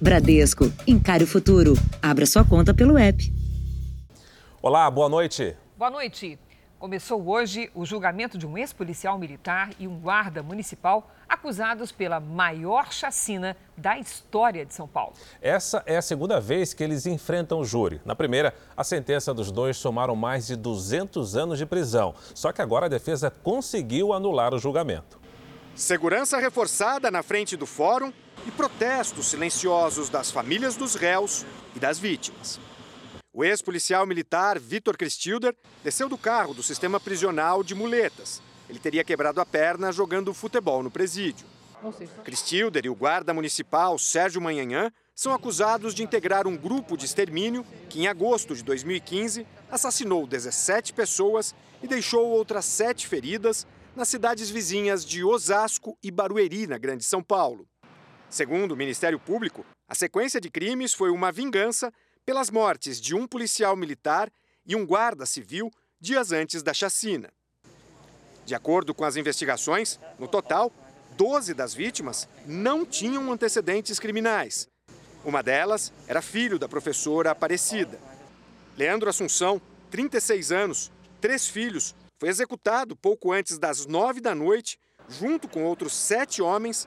Bradesco, encare o futuro. Abra sua conta pelo app. Olá, boa noite. Boa noite. Começou hoje o julgamento de um ex-policial militar e um guarda municipal acusados pela maior chacina da história de São Paulo. Essa é a segunda vez que eles enfrentam o júri. Na primeira, a sentença dos dois somaram mais de 200 anos de prisão. Só que agora a defesa conseguiu anular o julgamento. Segurança reforçada na frente do fórum e protestos silenciosos das famílias dos réus e das vítimas. O ex-policial militar Vitor Cristilder desceu do carro do sistema prisional de muletas. Ele teria quebrado a perna jogando futebol no presídio. Cristilder e o guarda municipal Sérgio Manhanhã são acusados de integrar um grupo de extermínio que, em agosto de 2015, assassinou 17 pessoas e deixou outras sete feridas nas cidades vizinhas de Osasco e Barueri, na Grande São Paulo. Segundo o Ministério Público, a sequência de crimes foi uma vingança pelas mortes de um policial militar e um guarda civil dias antes da chacina. De acordo com as investigações, no total, 12 das vítimas não tinham antecedentes criminais. Uma delas era filho da professora Aparecida. Leandro Assunção, 36 anos, três filhos, foi executado pouco antes das nove da noite, junto com outros sete homens,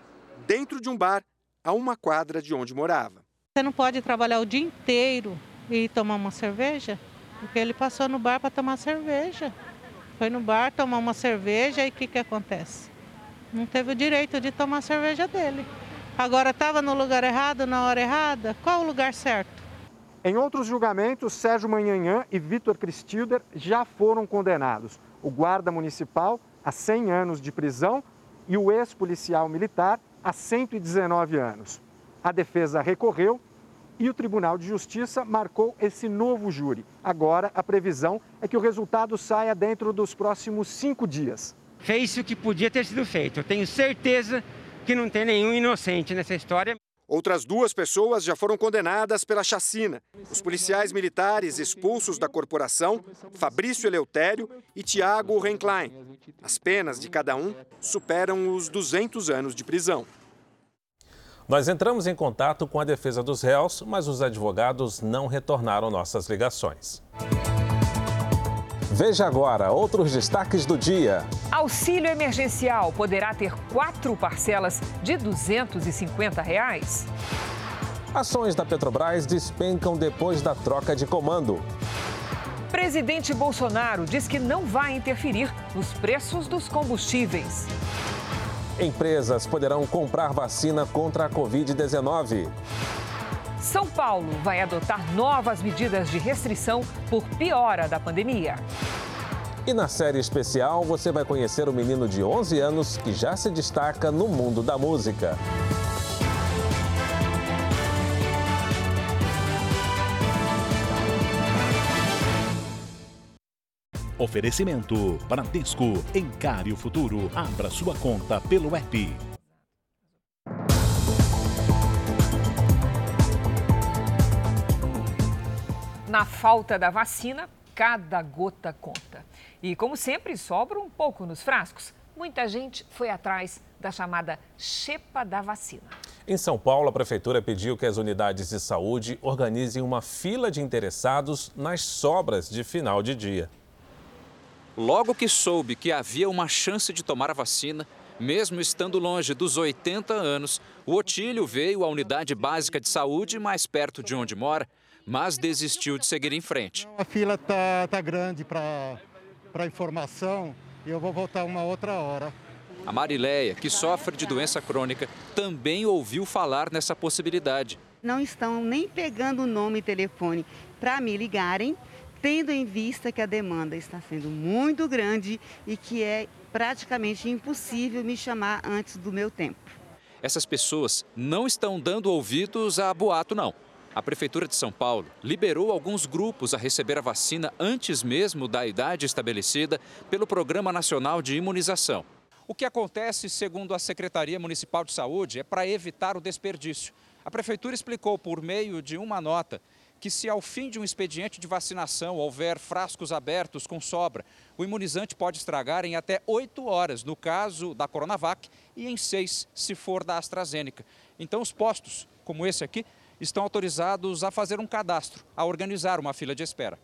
dentro de um bar a uma quadra de onde morava. Você não pode trabalhar o dia inteiro e tomar uma cerveja? Porque ele passou no bar para tomar cerveja. Foi no bar tomar uma cerveja e o que, que acontece? Não teve o direito de tomar a cerveja dele. Agora estava no lugar errado, na hora errada? Qual o lugar certo? Em outros julgamentos, Sérgio Manhanhã e Vitor Cristilder já foram condenados. O guarda municipal a 100 anos de prisão e o ex-policial militar a 119 anos. A defesa recorreu e o Tribunal de Justiça marcou esse novo júri. Agora, a previsão é que o resultado saia dentro dos próximos cinco dias. Fez o que podia ter sido feito. Eu tenho certeza que não tem nenhum inocente nessa história. Outras duas pessoas já foram condenadas pela chacina. Os policiais militares expulsos da corporação, Fabrício Eleutério e Tiago Renklein. As penas de cada um superam os 200 anos de prisão. Nós entramos em contato com a defesa dos réus, mas os advogados não retornaram nossas ligações. Veja agora outros destaques do dia. Auxílio emergencial poderá ter quatro parcelas de 250 reais. Ações da Petrobras despencam depois da troca de comando. Presidente Bolsonaro diz que não vai interferir nos preços dos combustíveis. Empresas poderão comprar vacina contra a Covid-19. São Paulo vai adotar novas medidas de restrição por piora da pandemia. E na série especial, você vai conhecer o menino de 11 anos que já se destaca no mundo da música. Oferecimento Bradesco. Encare o futuro. Abra sua conta pelo app. Na falta da vacina, cada gota conta. E como sempre, sobra um pouco nos frascos. Muita gente foi atrás da chamada xepa da vacina. Em São Paulo, a prefeitura pediu que as unidades de saúde organizem uma fila de interessados nas sobras de final de dia. Logo que soube que havia uma chance de tomar a vacina, mesmo estando longe dos 80 anos, o Otílio veio à unidade básica de saúde mais perto de onde mora mas desistiu de seguir em frente. A fila está tá grande para informação e eu vou voltar uma outra hora. A Marileia, que sofre de doença crônica, também ouviu falar nessa possibilidade. Não estão nem pegando o nome e telefone para me ligarem, tendo em vista que a demanda está sendo muito grande e que é praticamente impossível me chamar antes do meu tempo. Essas pessoas não estão dando ouvidos a boato, não. A Prefeitura de São Paulo liberou alguns grupos a receber a vacina antes mesmo da idade estabelecida pelo Programa Nacional de Imunização. O que acontece, segundo a Secretaria Municipal de Saúde, é para evitar o desperdício. A Prefeitura explicou por meio de uma nota que, se ao fim de um expediente de vacinação houver frascos abertos com sobra, o imunizante pode estragar em até oito horas, no caso da Coronavac, e em seis, se for da AstraZeneca. Então, os postos como esse aqui, estão autorizados a fazer um cadastro, a organizar uma fila de espera.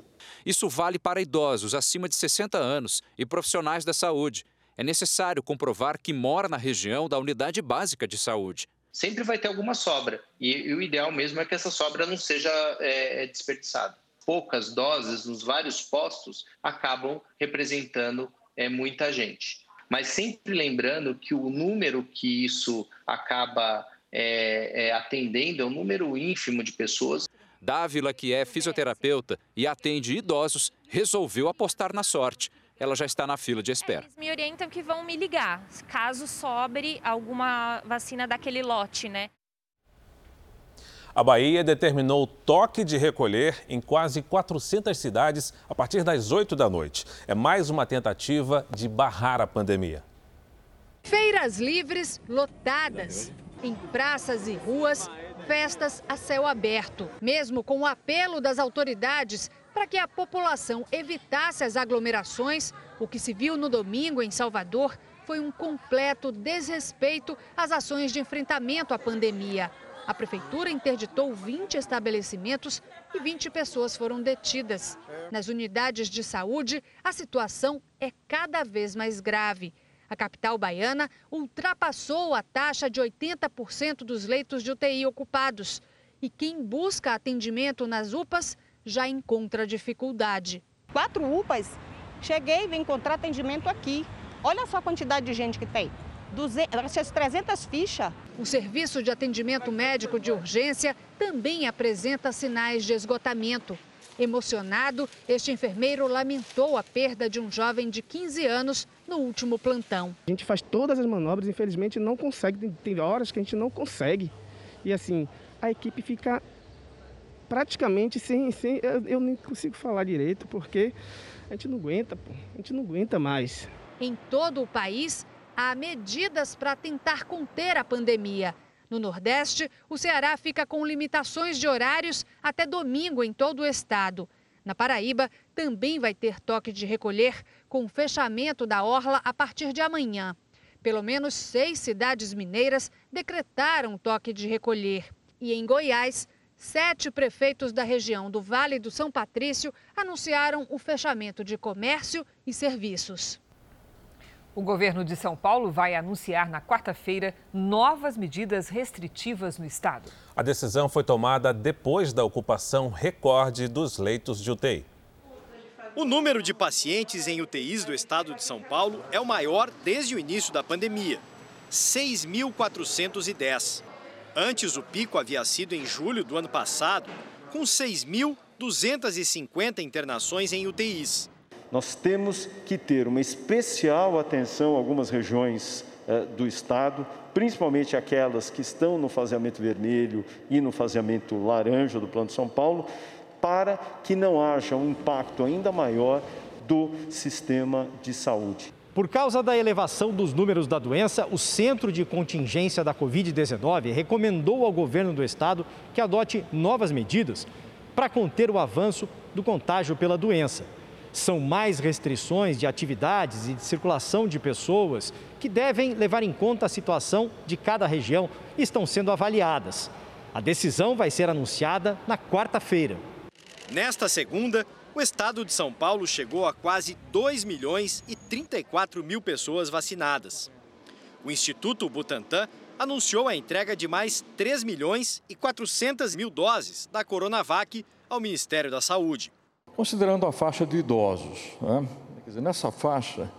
Isso vale para idosos acima de 60 anos e profissionais da saúde. É necessário comprovar que mora na região da unidade básica de saúde. Sempre vai ter alguma sobra e, e o ideal mesmo é que essa sobra não seja é, desperdiçada. Poucas doses nos vários postos acabam representando é, muita gente. Mas sempre lembrando que o número que isso acaba é, é, atendendo é um número ínfimo de pessoas. Dávila, que é fisioterapeuta e atende idosos, resolveu apostar na sorte. Ela já está na fila de espera. Eles me orientam que vão me ligar, caso sobre alguma vacina daquele lote, né? A Bahia determinou toque de recolher em quase 400 cidades a partir das 8 da noite. É mais uma tentativa de barrar a pandemia. Feiras livres lotadas. Em praças e ruas, festas a céu aberto. Mesmo com o apelo das autoridades para que a população evitasse as aglomerações, o que se viu no domingo em Salvador foi um completo desrespeito às ações de enfrentamento à pandemia. A prefeitura interditou 20 estabelecimentos e 20 pessoas foram detidas. Nas unidades de saúde, a situação é cada vez mais grave. A capital baiana ultrapassou a taxa de 80% dos leitos de UTI ocupados. E quem busca atendimento nas UPAs já encontra dificuldade. Quatro UPAs, cheguei e vim encontrar atendimento aqui. Olha só a quantidade de gente que tem. 200, 300 fichas. O serviço de atendimento médico de urgência também apresenta sinais de esgotamento. Emocionado, este enfermeiro lamentou a perda de um jovem de 15 anos no último plantão. A gente faz todas as manobras, infelizmente não consegue, tem horas que a gente não consegue. E assim, a equipe fica praticamente sem, sem eu, eu nem consigo falar direito, porque a gente não aguenta, pô, a gente não aguenta mais. Em todo o país, há medidas para tentar conter a pandemia. No Nordeste, o Ceará fica com limitações de horários até domingo em todo o estado. Na Paraíba, também vai ter toque de recolher, com o fechamento da orla a partir de amanhã. Pelo menos seis cidades mineiras decretaram toque de recolher. E em Goiás, sete prefeitos da região do Vale do São Patrício anunciaram o fechamento de comércio e serviços. O governo de São Paulo vai anunciar na quarta-feira novas medidas restritivas no estado. A decisão foi tomada depois da ocupação recorde dos leitos de UTI. O número de pacientes em UTIs do estado de São Paulo é o maior desde o início da pandemia 6.410. Antes, o pico havia sido em julho do ano passado, com 6.250 internações em UTIs. Nós temos que ter uma especial atenção a algumas regiões eh, do estado, principalmente aquelas que estão no faseamento vermelho e no faseamento laranja do Plano de São Paulo, para que não haja um impacto ainda maior do sistema de saúde. Por causa da elevação dos números da doença, o Centro de Contingência da Covid-19 recomendou ao governo do estado que adote novas medidas para conter o avanço do contágio pela doença são mais restrições de atividades e de circulação de pessoas que devem levar em conta a situação de cada região e estão sendo avaliadas. A decisão vai ser anunciada na quarta-feira. Nesta segunda, o estado de São Paulo chegou a quase 2 milhões e 34 mil pessoas vacinadas. O Instituto Butantan anunciou a entrega de mais 3 milhões e 400 mil doses da Coronavac ao Ministério da Saúde considerando a faixa de idosos. Né? Dizer, nessa faixa,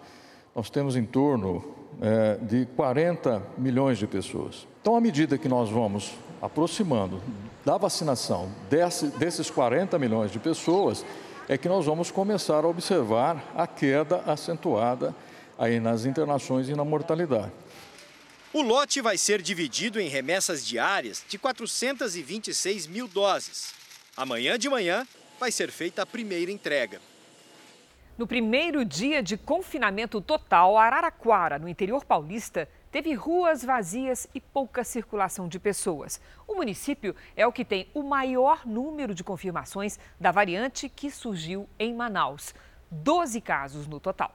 nós temos em torno é, de 40 milhões de pessoas. Então, à medida que nós vamos aproximando da vacinação desse, desses 40 milhões de pessoas, é que nós vamos começar a observar a queda acentuada aí nas internações e na mortalidade. O lote vai ser dividido em remessas diárias de 426 mil doses. Amanhã de manhã, vai ser feita a primeira entrega. No primeiro dia de confinamento total, Araraquara, no interior paulista, teve ruas vazias e pouca circulação de pessoas. O município é o que tem o maior número de confirmações da variante que surgiu em Manaus. 12 casos no total.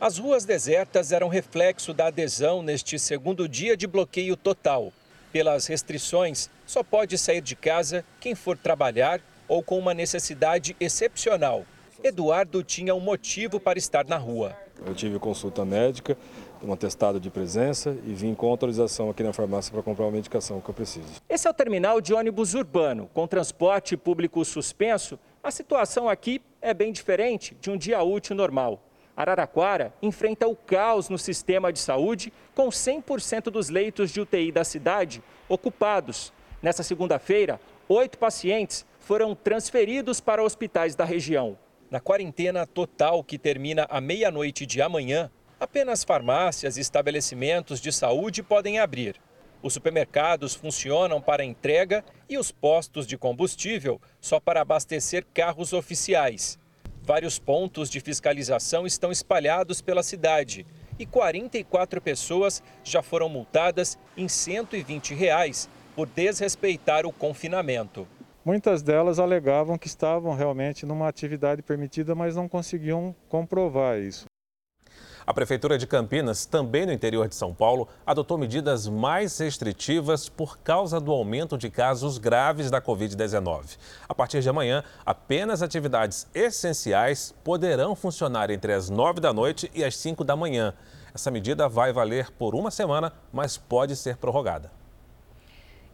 As ruas desertas eram reflexo da adesão neste segundo dia de bloqueio total. Pelas restrições, só pode sair de casa quem for trabalhar ou com uma necessidade excepcional. Eduardo tinha um motivo para estar na rua. Eu tive consulta médica, um atestado de presença e vim com autorização aqui na farmácia para comprar uma medicação que eu preciso. Esse é o terminal de ônibus urbano. Com transporte público suspenso, a situação aqui é bem diferente de um dia útil normal. Araraquara enfrenta o caos no sistema de saúde, com 100% dos leitos de UTI da cidade ocupados. Nessa segunda-feira, oito pacientes foram transferidos para hospitais da região. Na quarentena total, que termina à meia-noite de amanhã, apenas farmácias e estabelecimentos de saúde podem abrir. Os supermercados funcionam para entrega e os postos de combustível só para abastecer carros oficiais. Vários pontos de fiscalização estão espalhados pela cidade e 44 pessoas já foram multadas em 120 reais por desrespeitar o confinamento. Muitas delas alegavam que estavam realmente numa atividade permitida, mas não conseguiam comprovar isso. A Prefeitura de Campinas, também no interior de São Paulo, adotou medidas mais restritivas por causa do aumento de casos graves da Covid-19. A partir de amanhã, apenas atividades essenciais poderão funcionar entre as 9 da noite e as 5 da manhã. Essa medida vai valer por uma semana, mas pode ser prorrogada.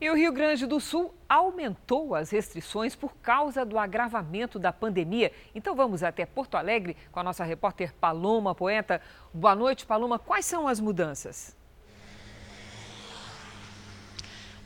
E o Rio Grande do Sul aumentou as restrições por causa do agravamento da pandemia. Então vamos até Porto Alegre com a nossa repórter Paloma Poeta. Boa noite, Paloma. Quais são as mudanças?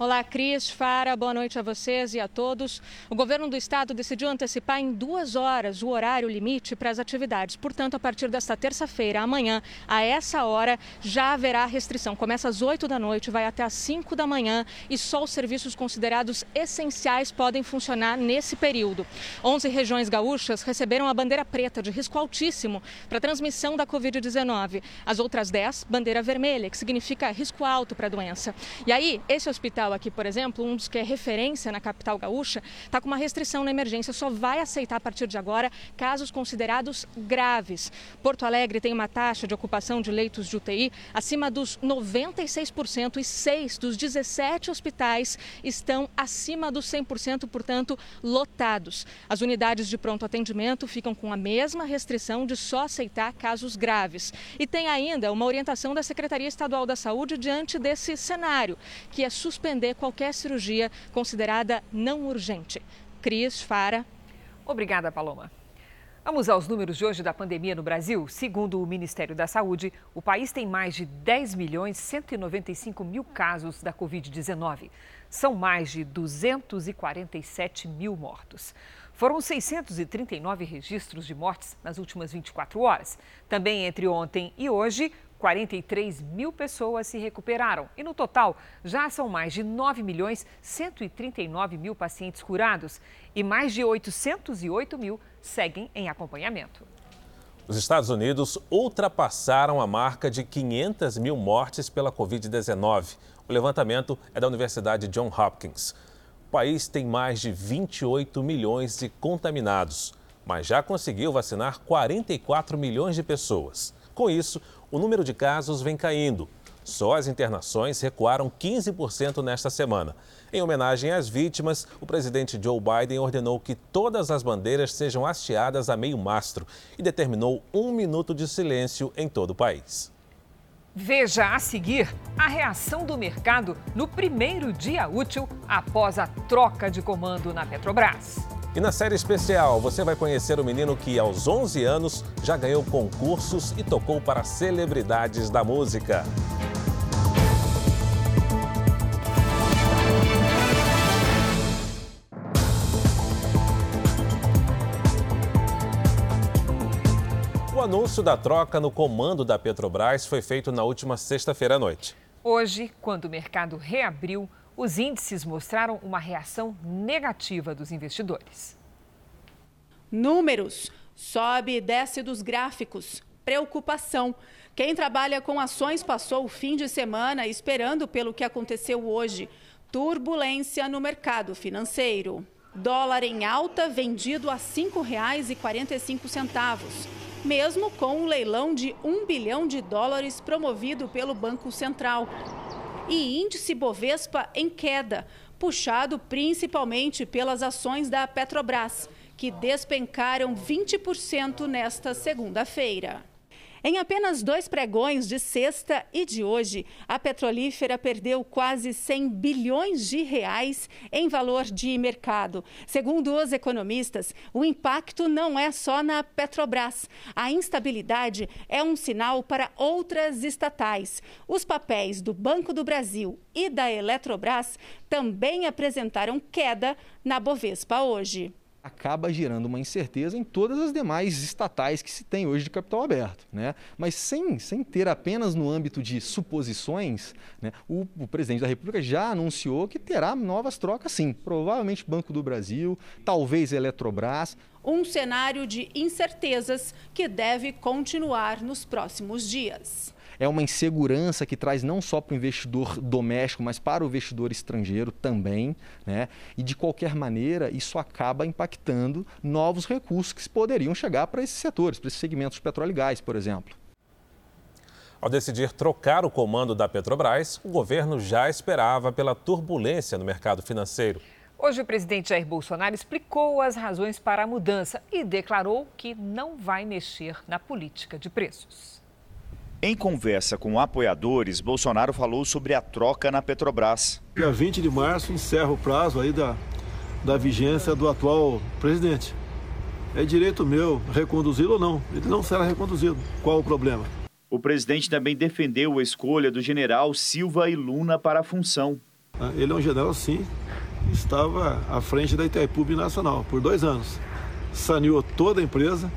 Olá, Cris, Fara, boa noite a vocês e a todos. O governo do estado decidiu antecipar em duas horas o horário limite para as atividades. Portanto, a partir desta terça-feira, amanhã, a essa hora, já haverá restrição. Começa às 8 da noite, vai até às 5 da manhã e só os serviços considerados essenciais podem funcionar nesse período. 11 regiões gaúchas receberam a bandeira preta de risco altíssimo para transmissão da Covid-19. As outras 10, bandeira vermelha, que significa risco alto para a doença. E aí, esse hospital aqui, por exemplo, um dos que é referência na capital gaúcha, está com uma restrição na emergência, só vai aceitar a partir de agora casos considerados graves. Porto Alegre tem uma taxa de ocupação de leitos de UTI acima dos 96% e seis dos 17 hospitais estão acima dos 100%, portanto, lotados. As unidades de pronto atendimento ficam com a mesma restrição de só aceitar casos graves. E tem ainda uma orientação da Secretaria Estadual da Saúde diante desse cenário, que é suspender qualquer cirurgia considerada não urgente. Cris, Fara. Obrigada, Paloma. Vamos aos números de hoje da pandemia no Brasil. Segundo o Ministério da Saúde, o país tem mais de 10 milhões 195 mil casos da Covid-19. São mais de 247 mil mortos. Foram 639 registros de mortes nas últimas 24 horas. Também entre ontem e hoje, 43 mil pessoas se recuperaram e, no total, já são mais de 9 milhões 139 mil pacientes curados e mais de 808 mil seguem em acompanhamento. Os Estados Unidos ultrapassaram a marca de 500 mil mortes pela Covid-19. O levantamento é da Universidade John Hopkins. O país tem mais de 28 milhões de contaminados, mas já conseguiu vacinar 44 milhões de pessoas. Com isso, o número de casos vem caindo. Só as internações recuaram 15% nesta semana. Em homenagem às vítimas, o presidente Joe Biden ordenou que todas as bandeiras sejam hasteadas a meio mastro e determinou um minuto de silêncio em todo o país. Veja a seguir a reação do mercado no primeiro dia útil após a troca de comando na Petrobras. E na série especial, você vai conhecer o menino que, aos 11 anos, já ganhou concursos e tocou para celebridades da música. O anúncio da troca no comando da Petrobras foi feito na última sexta-feira à noite. Hoje, quando o mercado reabriu, os índices mostraram uma reação negativa dos investidores. Números. Sobe e desce dos gráficos. Preocupação. Quem trabalha com ações passou o fim de semana esperando pelo que aconteceu hoje. Turbulência no mercado financeiro. Dólar em alta vendido a R$ 5,45, mesmo com o um leilão de 1 bilhão de dólares promovido pelo Banco Central. E índice Bovespa em queda, puxado principalmente pelas ações da Petrobras, que despencaram 20% nesta segunda-feira. Em apenas dois pregões de sexta e de hoje, a petrolífera perdeu quase 100 bilhões de reais em valor de mercado. Segundo os economistas, o impacto não é só na Petrobras. A instabilidade é um sinal para outras estatais. Os papéis do Banco do Brasil e da Eletrobras também apresentaram queda na Bovespa hoje acaba gerando uma incerteza em todas as demais estatais que se tem hoje de capital aberto. Né? Mas sem, sem ter apenas no âmbito de suposições, né, o, o presidente da República já anunciou que terá novas trocas sim. Provavelmente Banco do Brasil, talvez Eletrobras. Um cenário de incertezas que deve continuar nos próximos dias é uma insegurança que traz não só para o investidor doméstico, mas para o investidor estrangeiro também. Né? E de qualquer maneira, isso acaba impactando novos recursos que poderiam chegar para esses setores, para esses segmentos de petróleo e gás, por exemplo. Ao decidir trocar o comando da Petrobras, o governo já esperava pela turbulência no mercado financeiro. Hoje, o presidente Jair Bolsonaro explicou as razões para a mudança e declarou que não vai mexer na política de preços. Em conversa com apoiadores, Bolsonaro falou sobre a troca na Petrobras. Dia 20 de março encerra o prazo aí da, da vigência do atual presidente. É direito meu reconduzi-lo ou não. Ele não será reconduzido. Qual o problema? O presidente também defendeu a escolha do general Silva e Luna para a função. Ah, ele é um general, sim. Estava à frente da Itaipu Nacional por dois anos. Saneou toda a empresa.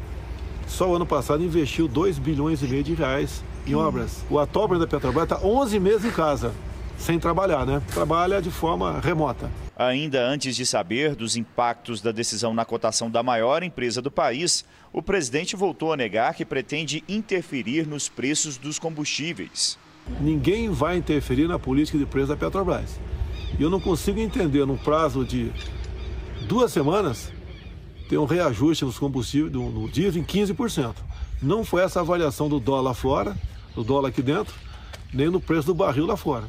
Só o ano passado investiu 2 bilhões e meio de reais em obras. O atual presidente da Petrobras está 11 meses em casa, sem trabalhar, né? Trabalha de forma remota. Ainda antes de saber dos impactos da decisão na cotação da maior empresa do país, o presidente voltou a negar que pretende interferir nos preços dos combustíveis. Ninguém vai interferir na política de preço da Petrobras. E eu não consigo entender, num prazo de duas semanas, ter um reajuste nos combustíveis, no, no diesel, em 15%. Não foi essa avaliação do dólar fora do dólar aqui dentro, nem no preço do barril lá fora.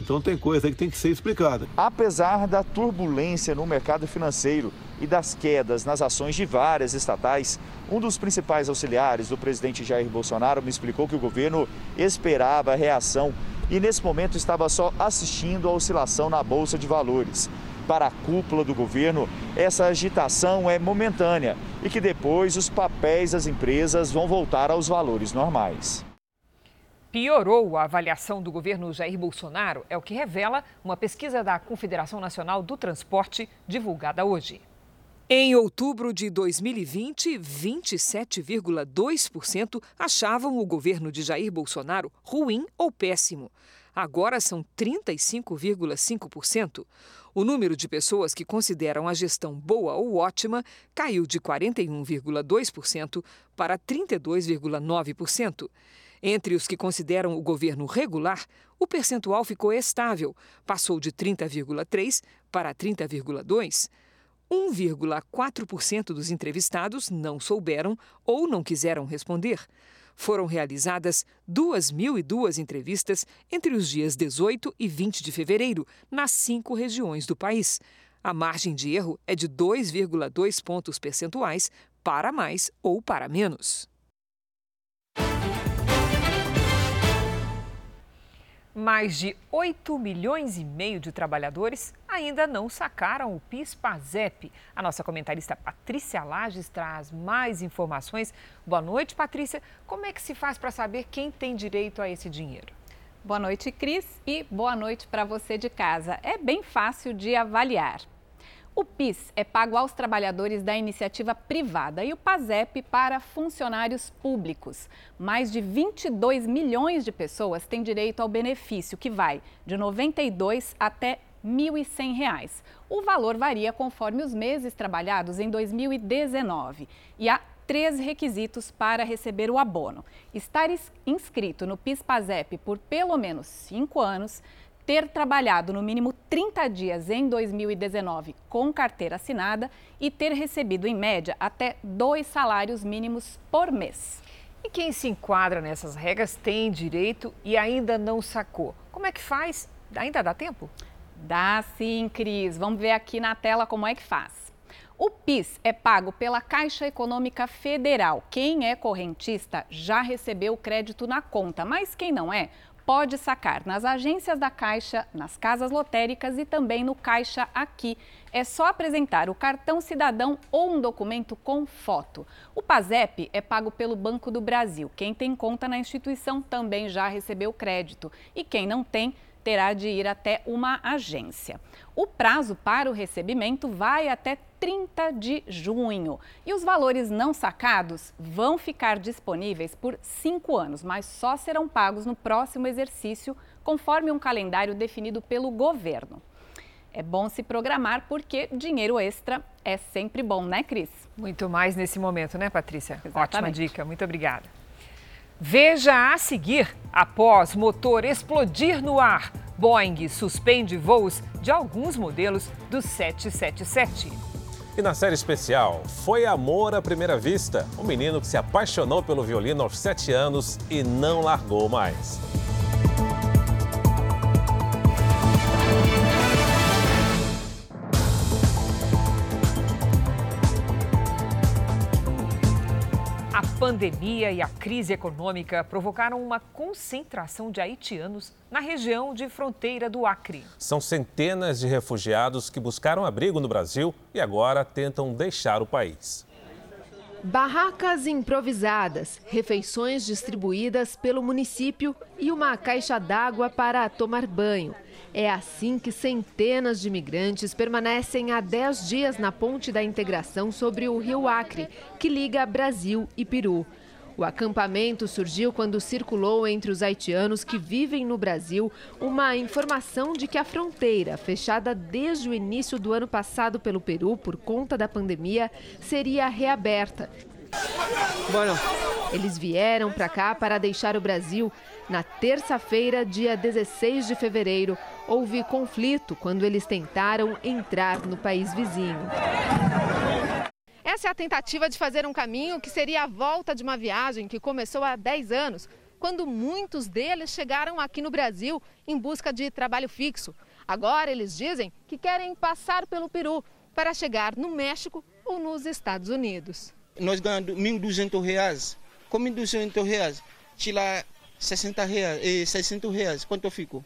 Então tem coisa aí que tem que ser explicada. Apesar da turbulência no mercado financeiro e das quedas nas ações de várias estatais, um dos principais auxiliares do presidente Jair Bolsonaro me explicou que o governo esperava a reação e nesse momento estava só assistindo a oscilação na bolsa de valores. Para a cúpula do governo, essa agitação é momentânea e que depois os papéis das empresas vão voltar aos valores normais piorou a avaliação do governo Jair Bolsonaro, é o que revela uma pesquisa da Confederação Nacional do Transporte divulgada hoje. Em outubro de 2020, 27,2% achavam o governo de Jair Bolsonaro ruim ou péssimo. Agora são 35,5%. O número de pessoas que consideram a gestão boa ou ótima caiu de 41,2% para 32,9%. Entre os que consideram o governo regular, o percentual ficou estável, passou de 30,3% para 30,2%. 1,4% dos entrevistados não souberam ou não quiseram responder. Foram realizadas 2.002 entrevistas entre os dias 18 e 20 de fevereiro, nas cinco regiões do país. A margem de erro é de 2,2 pontos percentuais para mais ou para menos. Mais de 8 milhões e meio de trabalhadores ainda não sacaram o PIS-PASEP. A nossa comentarista Patrícia Lages traz mais informações. Boa noite, Patrícia. Como é que se faz para saber quem tem direito a esse dinheiro? Boa noite, Cris, e boa noite para você de casa. É bem fácil de avaliar. O PIS é pago aos trabalhadores da iniciativa privada e o PASEP para funcionários públicos. Mais de 22 milhões de pessoas têm direito ao benefício, que vai de R$ 92 até R$ 1.100. O valor varia conforme os meses trabalhados em 2019 e há três requisitos para receber o abono: estar inscrito no PIS/PASEP por pelo menos cinco anos, ter trabalhado no mínimo 30 dias em 2019 com carteira assinada e ter recebido, em média, até dois salários mínimos por mês. E quem se enquadra nessas regras tem direito e ainda não sacou. Como é que faz? Ainda dá tempo? Dá sim, Cris. Vamos ver aqui na tela como é que faz. O PIS é pago pela Caixa Econômica Federal. Quem é correntista já recebeu o crédito na conta, mas quem não é, pode sacar nas agências da Caixa, nas casas lotéricas e também no Caixa Aqui. É só apresentar o cartão cidadão ou um documento com foto. O PASEP é pago pelo Banco do Brasil. Quem tem conta na instituição também já recebeu crédito. E quem não tem, terá de ir até uma agência. O prazo para o recebimento vai até 30 de junho. E os valores não sacados vão ficar disponíveis por cinco anos, mas só serão pagos no próximo exercício, conforme um calendário definido pelo governo. É bom se programar porque dinheiro extra é sempre bom, né, Cris? Muito mais nesse momento, né, Patrícia? Exatamente. Ótima dica, muito obrigada. Veja a seguir: após motor explodir no ar, Boeing suspende voos de alguns modelos do 777. E na série especial, foi amor à primeira vista. Um menino que se apaixonou pelo violino aos 7 anos e não largou mais. Pandemia e a crise econômica provocaram uma concentração de haitianos na região de fronteira do Acre. São centenas de refugiados que buscaram abrigo no Brasil e agora tentam deixar o país. Barracas improvisadas, refeições distribuídas pelo município e uma caixa d'água para tomar banho. É assim que centenas de imigrantes permanecem há 10 dias na ponte da integração sobre o rio Acre, que liga Brasil e Peru. O acampamento surgiu quando circulou entre os haitianos que vivem no Brasil uma informação de que a fronteira, fechada desde o início do ano passado pelo Peru por conta da pandemia, seria reaberta. Bueno. Eles vieram para cá para deixar o Brasil. Na terça-feira, dia 16 de fevereiro, houve conflito quando eles tentaram entrar no país vizinho. Essa é a tentativa de fazer um caminho que seria a volta de uma viagem que começou há 10 anos, quando muitos deles chegaram aqui no Brasil em busca de trabalho fixo. Agora eles dizem que querem passar pelo Peru para chegar no México ou nos Estados Unidos. Nós ganhamos 1.200 reais. Com 1.200 reais, tira 60 reais, e 600 reais. Quanto ficou?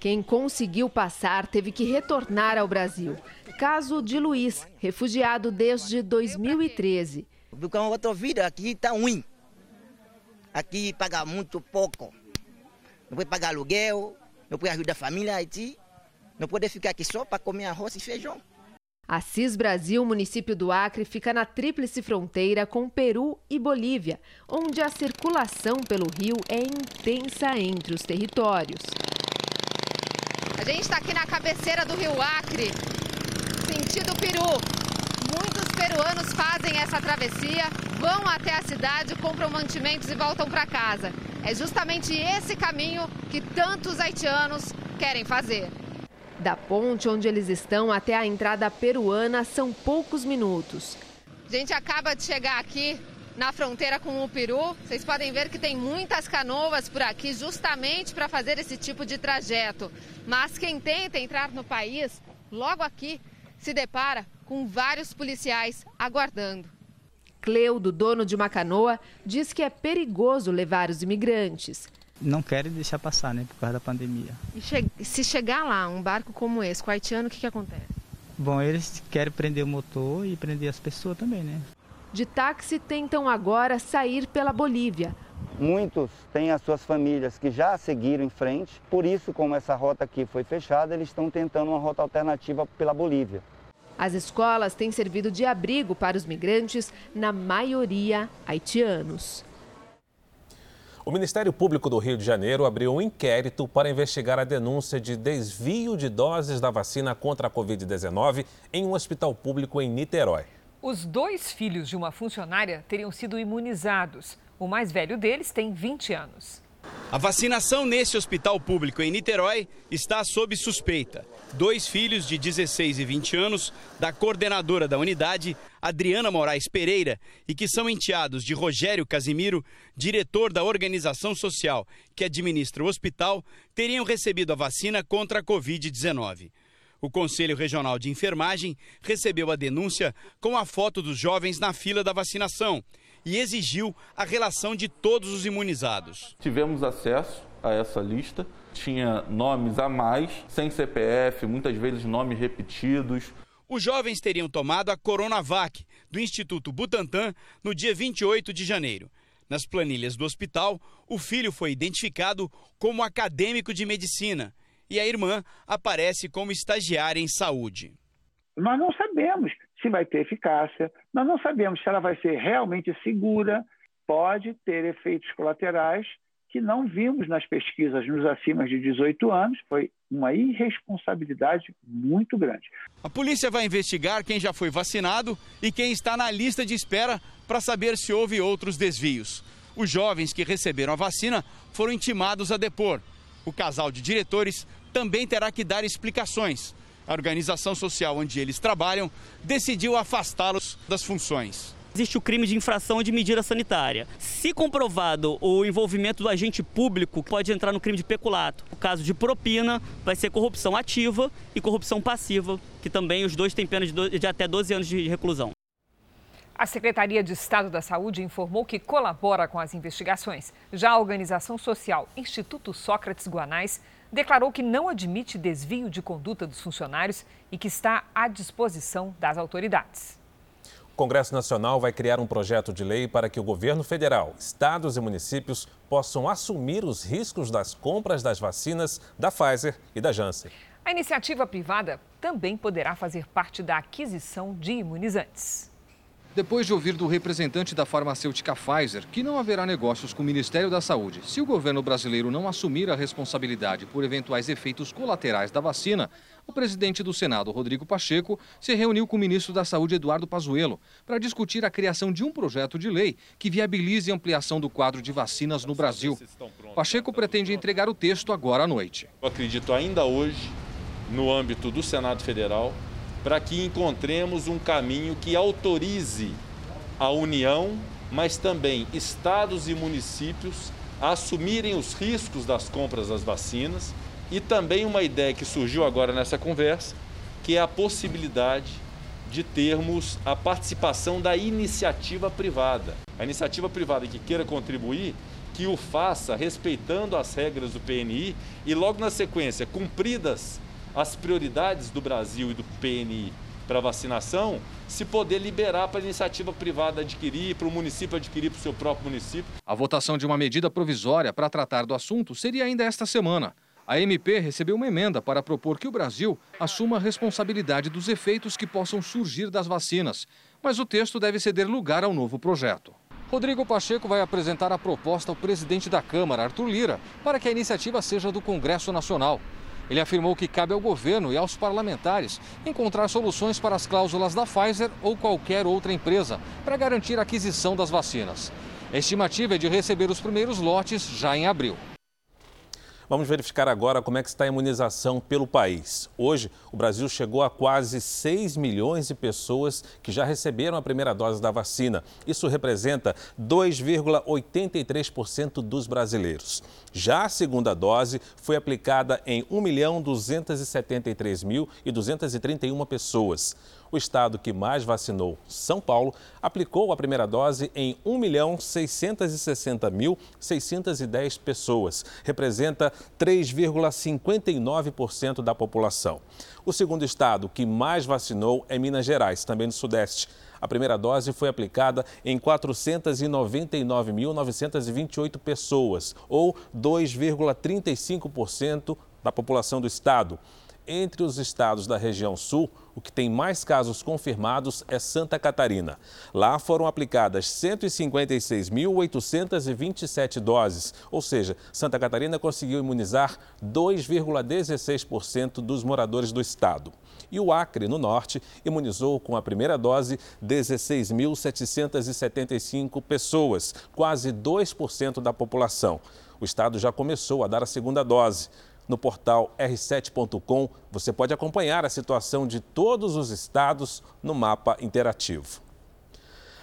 Quem conseguiu passar teve que retornar ao Brasil. Caso de Luiz, refugiado desde 2013. Porque uma outra vida aqui está ruim. Aqui paga muito pouco. Não pode pagar aluguel, não pode ajudar a família Haiti, não pode ficar aqui só para comer arroz e feijão. Assis Brasil, município do Acre, fica na tríplice fronteira com Peru e Bolívia, onde a circulação pelo rio é intensa entre os territórios. A gente está aqui na cabeceira do rio Acre, sentido Peru. Muitos peruanos fazem essa travessia, vão até a cidade, compram mantimentos e voltam para casa. É justamente esse caminho que tantos haitianos querem fazer. Da ponte onde eles estão até a entrada peruana são poucos minutos. A gente acaba de chegar aqui na fronteira com o Peru. Vocês podem ver que tem muitas canoas por aqui justamente para fazer esse tipo de trajeto. Mas quem tenta entrar no país, logo aqui, se depara com vários policiais aguardando. Cleudo, dono de uma canoa, diz que é perigoso levar os imigrantes. Não querem deixar passar, né, por causa da pandemia. E che se chegar lá, um barco como esse, com o haitiano, o que, que acontece? Bom, eles querem prender o motor e prender as pessoas também, né? De táxi tentam agora sair pela Bolívia. Muitos têm as suas famílias que já seguiram em frente, por isso, como essa rota aqui foi fechada, eles estão tentando uma rota alternativa pela Bolívia. As escolas têm servido de abrigo para os migrantes, na maioria haitianos. O Ministério Público do Rio de Janeiro abriu um inquérito para investigar a denúncia de desvio de doses da vacina contra a Covid-19 em um hospital público em Niterói. Os dois filhos de uma funcionária teriam sido imunizados. O mais velho deles tem 20 anos. A vacinação nesse hospital público em Niterói está sob suspeita. Dois filhos de 16 e 20 anos da coordenadora da unidade, Adriana Moraes Pereira, e que são enteados de Rogério Casimiro, diretor da organização social que administra o hospital, teriam recebido a vacina contra a Covid-19. O Conselho Regional de Enfermagem recebeu a denúncia com a foto dos jovens na fila da vacinação e exigiu a relação de todos os imunizados. Tivemos acesso a essa lista, tinha nomes a mais, sem CPF, muitas vezes nomes repetidos. Os jovens teriam tomado a Coronavac do Instituto Butantan no dia 28 de janeiro. Nas planilhas do hospital, o filho foi identificado como acadêmico de medicina e a irmã aparece como estagiária em saúde. Nós não sabemos se vai ter eficácia, nós não sabemos se ela vai ser realmente segura, pode ter efeitos colaterais que não vimos nas pesquisas nos acima de 18 anos, foi uma irresponsabilidade muito grande. A polícia vai investigar quem já foi vacinado e quem está na lista de espera para saber se houve outros desvios. Os jovens que receberam a vacina foram intimados a depor. O casal de diretores também terá que dar explicações. A organização social onde eles trabalham decidiu afastá-los das funções. Existe o crime de infração de medida sanitária. Se comprovado o envolvimento do agente público, pode entrar no crime de peculato. O caso de propina vai ser corrupção ativa e corrupção passiva, que também os dois têm pena de, de até 12 anos de reclusão. A Secretaria de Estado da Saúde informou que colabora com as investigações. Já a organização social Instituto Sócrates Guanais declarou que não admite desvio de conduta dos funcionários e que está à disposição das autoridades. O Congresso Nacional vai criar um projeto de lei para que o governo federal, estados e municípios possam assumir os riscos das compras das vacinas da Pfizer e da Janssen. A iniciativa privada também poderá fazer parte da aquisição de imunizantes. Depois de ouvir do representante da farmacêutica Pfizer que não haverá negócios com o Ministério da Saúde se o governo brasileiro não assumir a responsabilidade por eventuais efeitos colaterais da vacina, o presidente do Senado, Rodrigo Pacheco, se reuniu com o ministro da Saúde, Eduardo Pazuello, para discutir a criação de um projeto de lei que viabilize a ampliação do quadro de vacinas no Brasil. Pacheco pretende entregar o texto agora à noite. Eu acredito ainda hoje, no âmbito do Senado Federal, para que encontremos um caminho que autorize a União, mas também estados e municípios a assumirem os riscos das compras das vacinas e também uma ideia que surgiu agora nessa conversa, que é a possibilidade de termos a participação da iniciativa privada. A iniciativa privada que queira contribuir, que o faça respeitando as regras do PNI e logo na sequência, cumpridas as prioridades do Brasil e do PNI para vacinação, se poder liberar para a iniciativa privada adquirir, para o município adquirir para o seu próprio município. A votação de uma medida provisória para tratar do assunto seria ainda esta semana. A MP recebeu uma emenda para propor que o Brasil assuma a responsabilidade dos efeitos que possam surgir das vacinas, mas o texto deve ceder lugar ao novo projeto. Rodrigo Pacheco vai apresentar a proposta ao presidente da Câmara, Arthur Lira, para que a iniciativa seja do Congresso Nacional. Ele afirmou que cabe ao governo e aos parlamentares encontrar soluções para as cláusulas da Pfizer ou qualquer outra empresa para garantir a aquisição das vacinas. A estimativa é de receber os primeiros lotes já em abril. Vamos verificar agora como é que está a imunização pelo país. Hoje, o Brasil chegou a quase 6 milhões de pessoas que já receberam a primeira dose da vacina. Isso representa 2,83% dos brasileiros. Já a segunda dose foi aplicada em 1.273.231 pessoas. O estado que mais vacinou, São Paulo, aplicou a primeira dose em 1.660.610 pessoas. Representa 3,59% da população. O segundo estado que mais vacinou é Minas Gerais, também no Sudeste. A primeira dose foi aplicada em 499.928 pessoas, ou 2,35% da população do estado. Entre os estados da região sul, o que tem mais casos confirmados é Santa Catarina. Lá foram aplicadas 156.827 doses, ou seja, Santa Catarina conseguiu imunizar 2,16% dos moradores do estado. E o Acre, no norte, imunizou com a primeira dose 16.775 pessoas, quase 2% da população. O estado já começou a dar a segunda dose. No portal r7.com você pode acompanhar a situação de todos os estados no mapa interativo.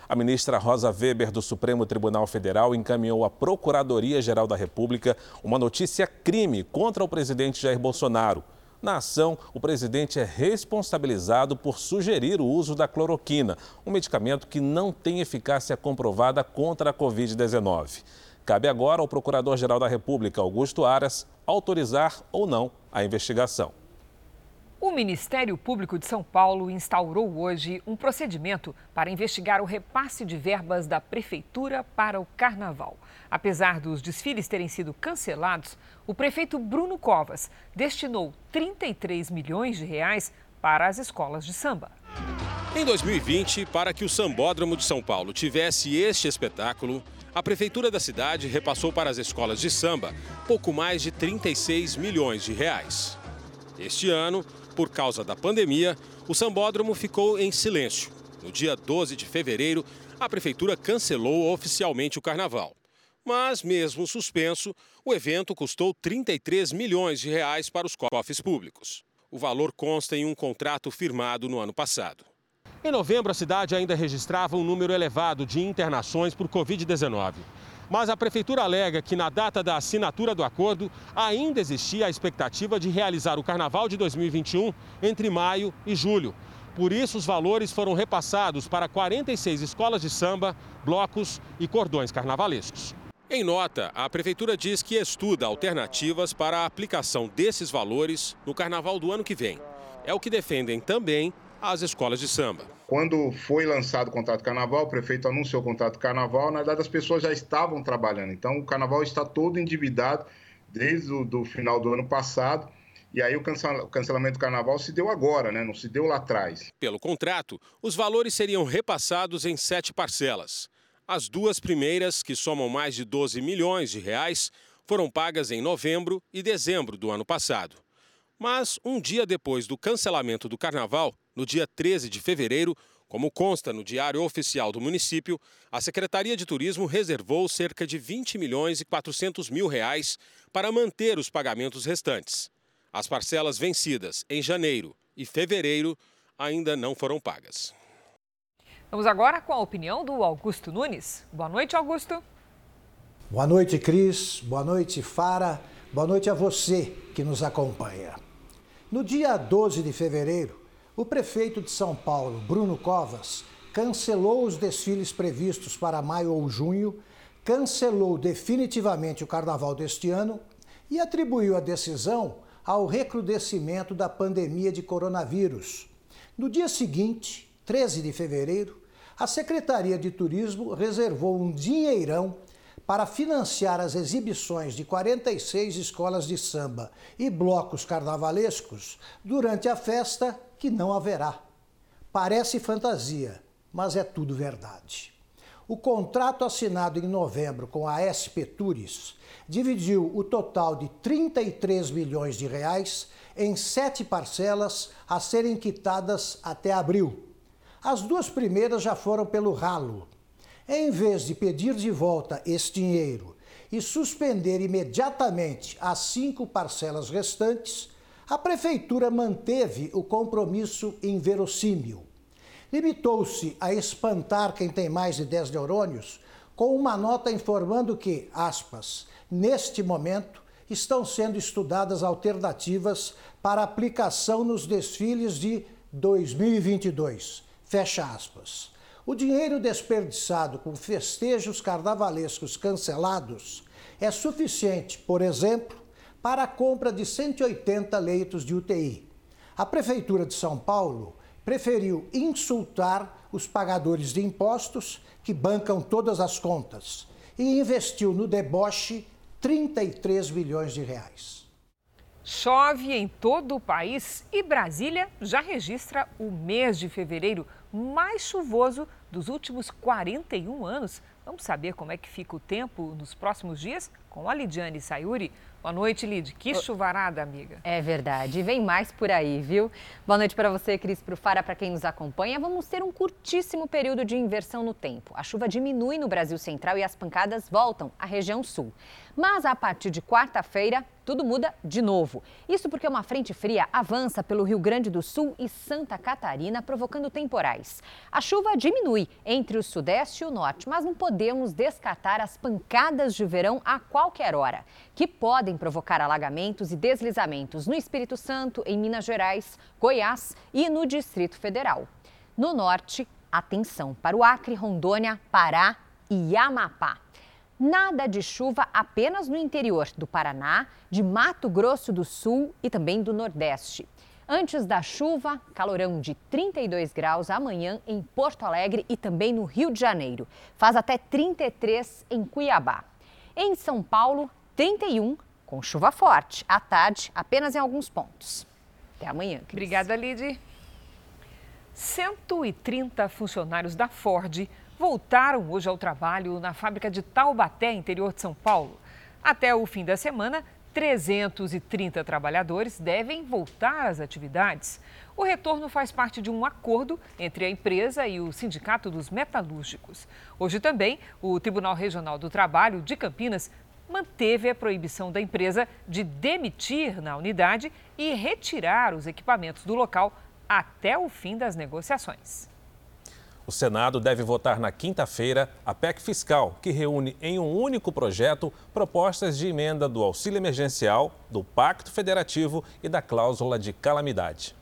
A ministra Rosa Weber, do Supremo Tribunal Federal, encaminhou à Procuradoria-Geral da República uma notícia crime contra o presidente Jair Bolsonaro. Na ação, o presidente é responsabilizado por sugerir o uso da cloroquina, um medicamento que não tem eficácia comprovada contra a Covid-19. Cabe agora ao Procurador-Geral da República, Augusto Aras, autorizar ou não a investigação. O Ministério Público de São Paulo instaurou hoje um procedimento para investigar o repasse de verbas da Prefeitura para o Carnaval. Apesar dos desfiles terem sido cancelados, o prefeito Bruno Covas destinou 33 milhões de reais para as escolas de samba. Em 2020, para que o Sambódromo de São Paulo tivesse este espetáculo, a prefeitura da cidade repassou para as escolas de samba pouco mais de 36 milhões de reais. Este ano, por causa da pandemia, o sambódromo ficou em silêncio. No dia 12 de fevereiro, a prefeitura cancelou oficialmente o carnaval. Mas, mesmo suspenso, o evento custou 33 milhões de reais para os cofres públicos. O valor consta em um contrato firmado no ano passado. Em novembro, a cidade ainda registrava um número elevado de internações por Covid-19. Mas a prefeitura alega que na data da assinatura do acordo ainda existia a expectativa de realizar o carnaval de 2021 entre maio e julho. Por isso, os valores foram repassados para 46 escolas de samba, blocos e cordões carnavalescos. Em nota, a prefeitura diz que estuda alternativas para a aplicação desses valores no carnaval do ano que vem. É o que defendem também as escolas de samba. Quando foi lançado o contrato carnaval, o prefeito anunciou o contrato carnaval, na verdade as pessoas já estavam trabalhando. Então o carnaval está todo endividado desde o do final do ano passado. E aí o cancelamento do carnaval se deu agora, né? não se deu lá atrás. Pelo contrato, os valores seriam repassados em sete parcelas. As duas primeiras, que somam mais de 12 milhões de reais, foram pagas em novembro e dezembro do ano passado. Mas um dia depois do cancelamento do carnaval, no dia 13 de fevereiro, como consta no Diário Oficial do município, a Secretaria de Turismo reservou cerca de 20 milhões e 400 mil reais para manter os pagamentos restantes. As parcelas vencidas em janeiro e fevereiro ainda não foram pagas. Vamos agora com a opinião do Augusto Nunes. Boa noite, Augusto. Boa noite, Cris. Boa noite, Fara. Boa noite a você que nos acompanha. No dia 12 de fevereiro, o prefeito de São Paulo, Bruno Covas, cancelou os desfiles previstos para maio ou junho, cancelou definitivamente o carnaval deste ano e atribuiu a decisão ao recrudescimento da pandemia de coronavírus. No dia seguinte, 13 de fevereiro, a Secretaria de Turismo reservou um dinheirão para financiar as exibições de 46 escolas de samba e blocos carnavalescos durante a festa que não haverá. Parece fantasia, mas é tudo verdade. O contrato assinado em novembro com a SP Tours dividiu o total de 33 milhões de reais em sete parcelas a serem quitadas até abril. As duas primeiras já foram pelo ralo em vez de pedir de volta esse dinheiro e suspender imediatamente as cinco parcelas restantes, a Prefeitura manteve o compromisso inverossímil. Limitou-se a espantar quem tem mais de 10 neurônios com uma nota informando que, aspas, neste momento estão sendo estudadas alternativas para aplicação nos desfiles de 2022. Fecha aspas. O dinheiro desperdiçado com festejos carnavalescos cancelados é suficiente, por exemplo, para a compra de 180 leitos de UTI. A Prefeitura de São Paulo preferiu insultar os pagadores de impostos que bancam todas as contas e investiu no deboche 33 bilhões de reais. Chove em todo o país e Brasília já registra o mês de fevereiro mais chuvoso dos últimos 41 anos. Vamos saber como é que fica o tempo nos próximos dias? com a Lidiane Sayuri. Boa noite, Lid. Que chuvarada, amiga. É verdade. Vem mais por aí, viu? Boa noite para você, Cris Profara, para quem nos acompanha. Vamos ter um curtíssimo período de inversão no tempo. A chuva diminui no Brasil Central e as pancadas voltam à região sul. Mas a partir de quarta-feira, tudo muda de novo. Isso porque uma frente fria avança pelo Rio Grande do Sul e Santa Catarina, provocando temporais. A chuva diminui entre o sudeste e o norte, mas não podemos descartar as pancadas de verão a qualquer hora, que podem provocar alagamentos e deslizamentos no Espírito Santo, em Minas Gerais, Goiás e no Distrito Federal. No norte, atenção para o Acre, Rondônia, Pará e Amapá. Nada de chuva apenas no interior do Paraná, de Mato Grosso do Sul e também do Nordeste. Antes da chuva, calorão de 32 graus amanhã em Porto Alegre e também no Rio de Janeiro. Faz até 33 em Cuiabá. Em São Paulo, 31 com chuva forte. À tarde, apenas em alguns pontos. Até amanhã. Cris. Obrigada, Lid. 130 funcionários da Ford voltaram hoje ao trabalho na fábrica de Taubaté, interior de São Paulo. Até o fim da semana, 330 trabalhadores devem voltar às atividades. O retorno faz parte de um acordo entre a empresa e o Sindicato dos Metalúrgicos. Hoje também, o Tribunal Regional do Trabalho de Campinas manteve a proibição da empresa de demitir na unidade e retirar os equipamentos do local até o fim das negociações. O Senado deve votar na quinta-feira a PEC fiscal, que reúne em um único projeto propostas de emenda do auxílio emergencial, do Pacto Federativo e da cláusula de calamidade.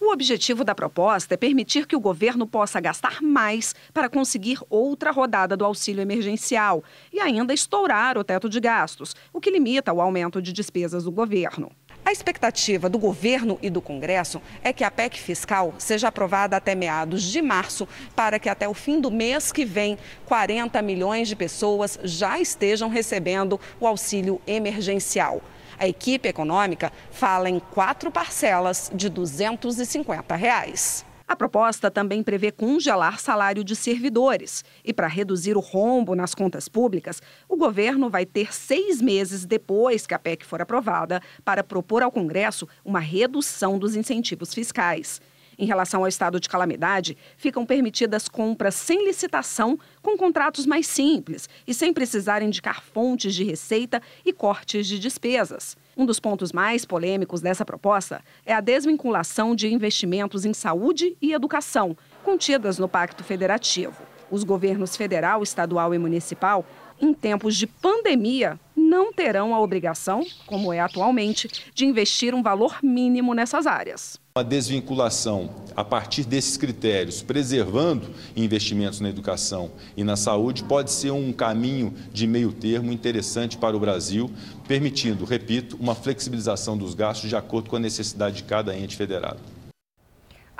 O objetivo da proposta é permitir que o governo possa gastar mais para conseguir outra rodada do auxílio emergencial e ainda estourar o teto de gastos, o que limita o aumento de despesas do governo. A expectativa do governo e do Congresso é que a PEC fiscal seja aprovada até meados de março, para que até o fim do mês que vem, 40 milhões de pessoas já estejam recebendo o auxílio emergencial. A equipe econômica fala em quatro parcelas de 250 reais. A proposta também prevê congelar salário de servidores. E para reduzir o rombo nas contas públicas, o governo vai ter seis meses depois que a PEC for aprovada para propor ao Congresso uma redução dos incentivos fiscais. Em relação ao estado de calamidade, ficam permitidas compras sem licitação, com contratos mais simples e sem precisar indicar fontes de receita e cortes de despesas. Um dos pontos mais polêmicos dessa proposta é a desvinculação de investimentos em saúde e educação, contidas no Pacto Federativo. Os governos federal, estadual e municipal, em tempos de pandemia, não terão a obrigação, como é atualmente, de investir um valor mínimo nessas áreas. A desvinculação a partir desses critérios, preservando investimentos na educação e na saúde, pode ser um caminho de meio termo interessante para o Brasil, permitindo, repito, uma flexibilização dos gastos de acordo com a necessidade de cada ente federado.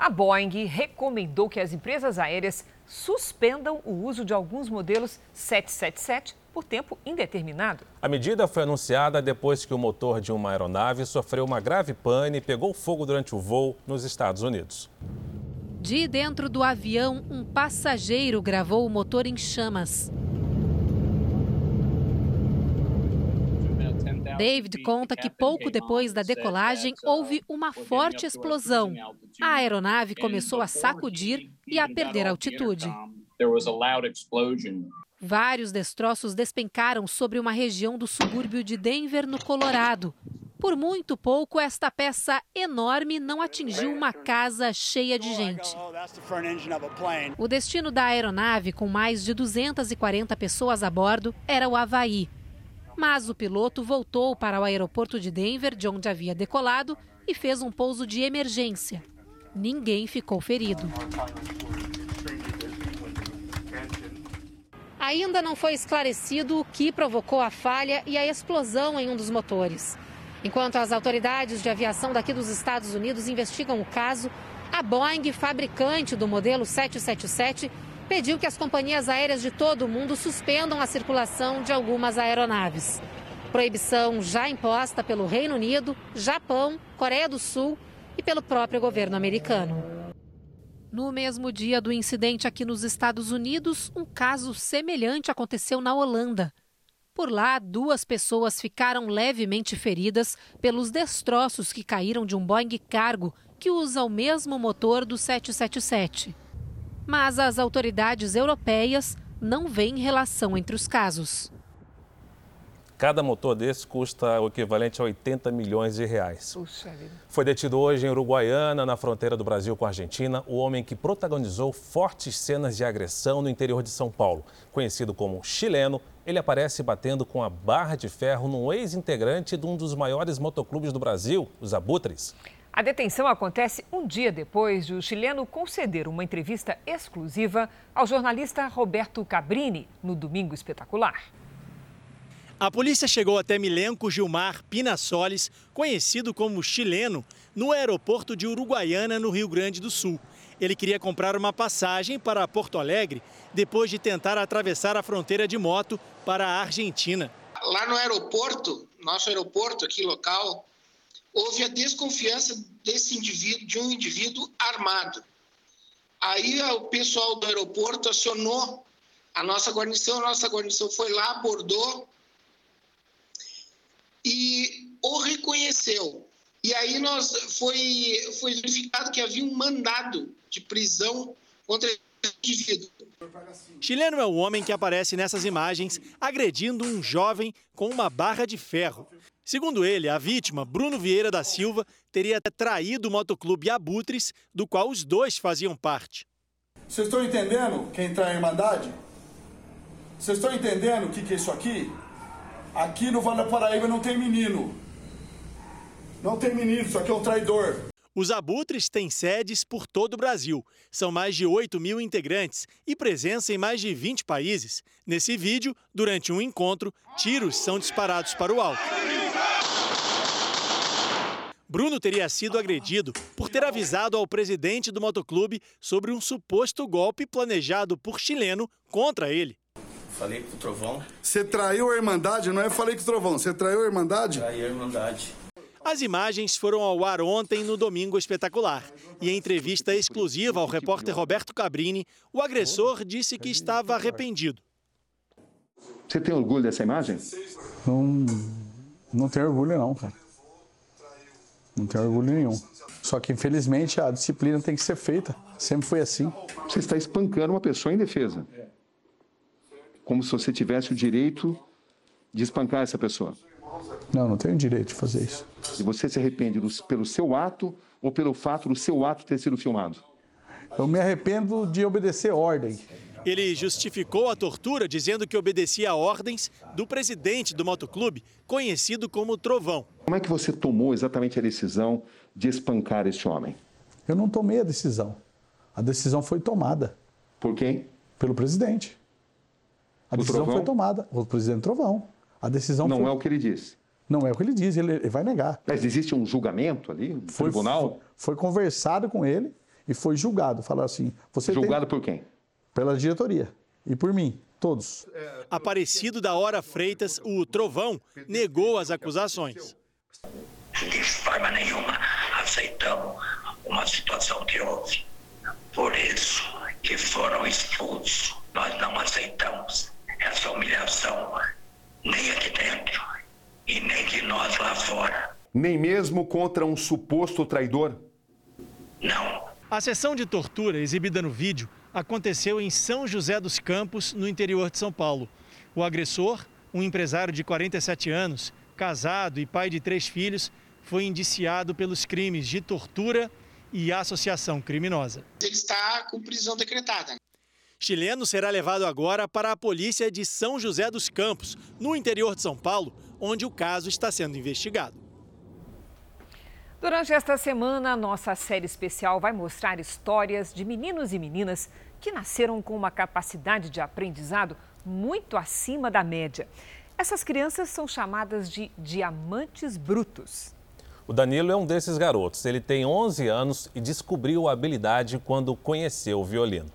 A Boeing recomendou que as empresas aéreas suspendam o uso de alguns modelos 777 por tempo indeterminado. A medida foi anunciada depois que o motor de uma aeronave sofreu uma grave pane e pegou fogo durante o voo nos Estados Unidos. De dentro do avião, um passageiro gravou o motor em chamas. David conta que pouco depois da decolagem houve uma forte explosão. A aeronave começou a sacudir e a perder altitude. Vários destroços despencaram sobre uma região do subúrbio de Denver, no Colorado. Por muito pouco, esta peça enorme não atingiu uma casa cheia de gente. O destino da aeronave, com mais de 240 pessoas a bordo, era o Havaí. Mas o piloto voltou para o aeroporto de Denver, de onde havia decolado, e fez um pouso de emergência. Ninguém ficou ferido. Ainda não foi esclarecido o que provocou a falha e a explosão em um dos motores. Enquanto as autoridades de aviação daqui dos Estados Unidos investigam o caso, a Boeing, fabricante do modelo 777, pediu que as companhias aéreas de todo o mundo suspendam a circulação de algumas aeronaves. Proibição já imposta pelo Reino Unido, Japão, Coreia do Sul e pelo próprio governo americano. No mesmo dia do incidente aqui nos Estados Unidos, um caso semelhante aconteceu na Holanda. Por lá, duas pessoas ficaram levemente feridas pelos destroços que caíram de um Boeing Cargo que usa o mesmo motor do 777. Mas as autoridades europeias não veem relação entre os casos. Cada motor desse custa o equivalente a 80 milhões de reais. Puxa vida. Foi detido hoje em Uruguaiana, na fronteira do Brasil com a Argentina, o homem que protagonizou fortes cenas de agressão no interior de São Paulo. Conhecido como chileno, ele aparece batendo com a barra de ferro num ex-integrante de um dos maiores motoclubes do Brasil, os Abutres. A detenção acontece um dia depois de o chileno conceder uma entrevista exclusiva ao jornalista Roberto Cabrini no Domingo Espetacular. A polícia chegou até Milenco Gilmar Pina Solis, conhecido como chileno, no aeroporto de Uruguaiana, no Rio Grande do Sul. Ele queria comprar uma passagem para Porto Alegre depois de tentar atravessar a fronteira de moto para a Argentina. Lá no aeroporto, nosso aeroporto aqui local, houve a desconfiança desse indivíduo, de um indivíduo armado. Aí o pessoal do aeroporto acionou a nossa guarnição, a nossa guarnição foi lá, abordou e o reconheceu. E aí nós foi, foi verificado que havia um mandado de prisão contra esse indivíduo. Chileno é o homem que aparece nessas imagens agredindo um jovem com uma barra de ferro. Segundo ele, a vítima, Bruno Vieira da Silva, teria traído o motoclube Abutres, do qual os dois faziam parte. Vocês estão entendendo quem trai a Irmandade? Vocês estão entendendo o que, que é isso aqui? Aqui no Vale do Paraíba não tem menino. Não tem menino, isso aqui é um traidor. Os abutres têm sedes por todo o Brasil. São mais de 8 mil integrantes e presença em mais de 20 países. Nesse vídeo, durante um encontro, tiros são disparados para o alto. Bruno teria sido agredido por ter avisado ao presidente do motoclube sobre um suposto golpe planejado por chileno contra ele. Falei com o Trovão. Você traiu a Irmandade, não é falei com o Trovão, você traiu a Irmandade? Traí a Irmandade. As imagens foram ao ar ontem no Domingo Espetacular. E em entrevista exclusiva ao repórter Roberto Cabrini, o agressor disse que estava arrependido. Você tem orgulho dessa imagem? Não, não tenho orgulho não, cara. Não tenho orgulho nenhum. Só que, infelizmente, a disciplina tem que ser feita. Sempre foi assim. Você está espancando uma pessoa em defesa como se você tivesse o direito de espancar essa pessoa. Não, não tenho direito de fazer isso. E você se arrepende do, pelo seu ato ou pelo fato do seu ato ter sido filmado? Eu me arrependo de obedecer ordem. Ele justificou a tortura dizendo que obedecia a ordens do presidente do motoclube, conhecido como Trovão. Como é que você tomou exatamente a decisão de espancar esse homem? Eu não tomei a decisão. A decisão foi tomada. Por quem? Pelo presidente. A decisão foi tomada. O presidente Trovão. A decisão Não foi... é o que ele diz. Não é o que ele diz, ele, vai negar. Mas existe um julgamento ali, um foi, tribunal? Foi, foi, conversado com ele e foi julgado. Falaram assim. Você julgado tem... por quem? Pela diretoria. E por mim, todos. Aparecido da Hora Freitas, o Trovão negou as acusações. De forma nenhuma aceitamos uma situação que houve. Por isso que foram expulsos. Nós não aceitamos essa humilhação, nem aqui dentro e nem de nós lá fora. Nem mesmo contra um suposto traidor? Não. A sessão de tortura exibida no vídeo aconteceu em São José dos Campos, no interior de São Paulo. O agressor, um empresário de 47 anos, casado e pai de três filhos, foi indiciado pelos crimes de tortura e associação criminosa. Ele está com prisão decretada. Chileno será levado agora para a polícia de São José dos Campos, no interior de São Paulo, onde o caso está sendo investigado. Durante esta semana, nossa série especial vai mostrar histórias de meninos e meninas que nasceram com uma capacidade de aprendizado muito acima da média. Essas crianças são chamadas de diamantes brutos. O Danilo é um desses garotos. Ele tem 11 anos e descobriu a habilidade quando conheceu o violino.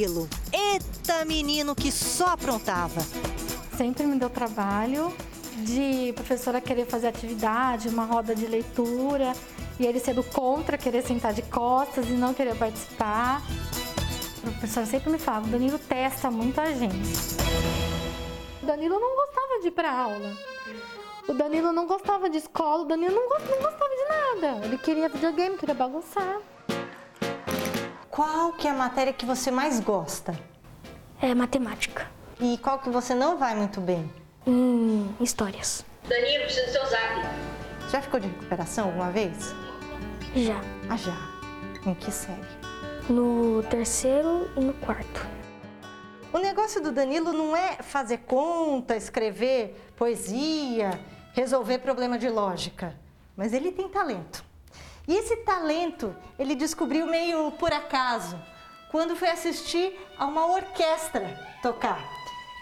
Danilo, eita menino que só aprontava. Sempre me deu trabalho de professora querer fazer atividade, uma roda de leitura, e ele sendo contra, querer sentar de costas e não querer participar. O professor sempre me falava, o Danilo testa muita gente. O Danilo não gostava de ir para aula. O Danilo não gostava de escola, o Danilo não gostava de nada. Ele queria videogame, queria bagunçar. Qual que é a matéria que você mais gosta? É matemática. E qual que você não vai muito bem? Hum, histórias. Danilo, preciso do seu zap. Já ficou de recuperação alguma vez? Já. Ah, já. Em que série? No terceiro e no quarto. O negócio do Danilo não é fazer conta, escrever poesia, resolver problema de lógica, mas ele tem talento. E esse talento ele descobriu meio por acaso, quando foi assistir a uma orquestra tocar.